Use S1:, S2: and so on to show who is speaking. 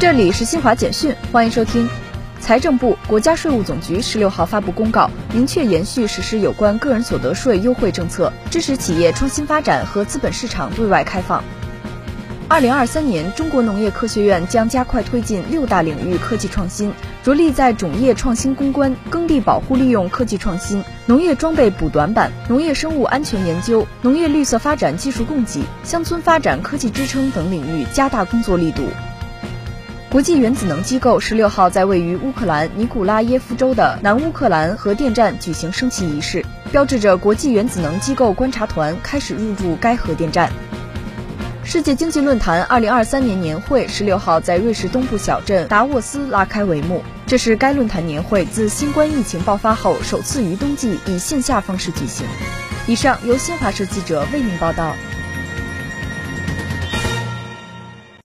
S1: 这里是新华简讯，欢迎收听。财政部、国家税务总局十六号发布公告，明确延续实施有关个人所得税优惠政策，支持企业创新发展和资本市场对外开放。二零二三年，中国农业科学院将加快推进六大领域科技创新，着力在种业创新攻关、耕地保护利用科技创新、农业装备补短板、农业生物安全研究、农业绿色发展技术供给、乡村发展科技支撑等领域加大工作力度。国际原子能机构十六号在位于乌克兰尼古拉耶夫州的南乌克兰核电站举行升旗仪式，标志着国际原子能机构观察团开始入驻该核电站。世界经济论坛二零二三年年会十六号在瑞士东部小镇达沃斯拉开帷幕，这是该论坛年会自新冠疫情爆发后首次于冬季以线下方式举行。以上由新华社记者为您报道。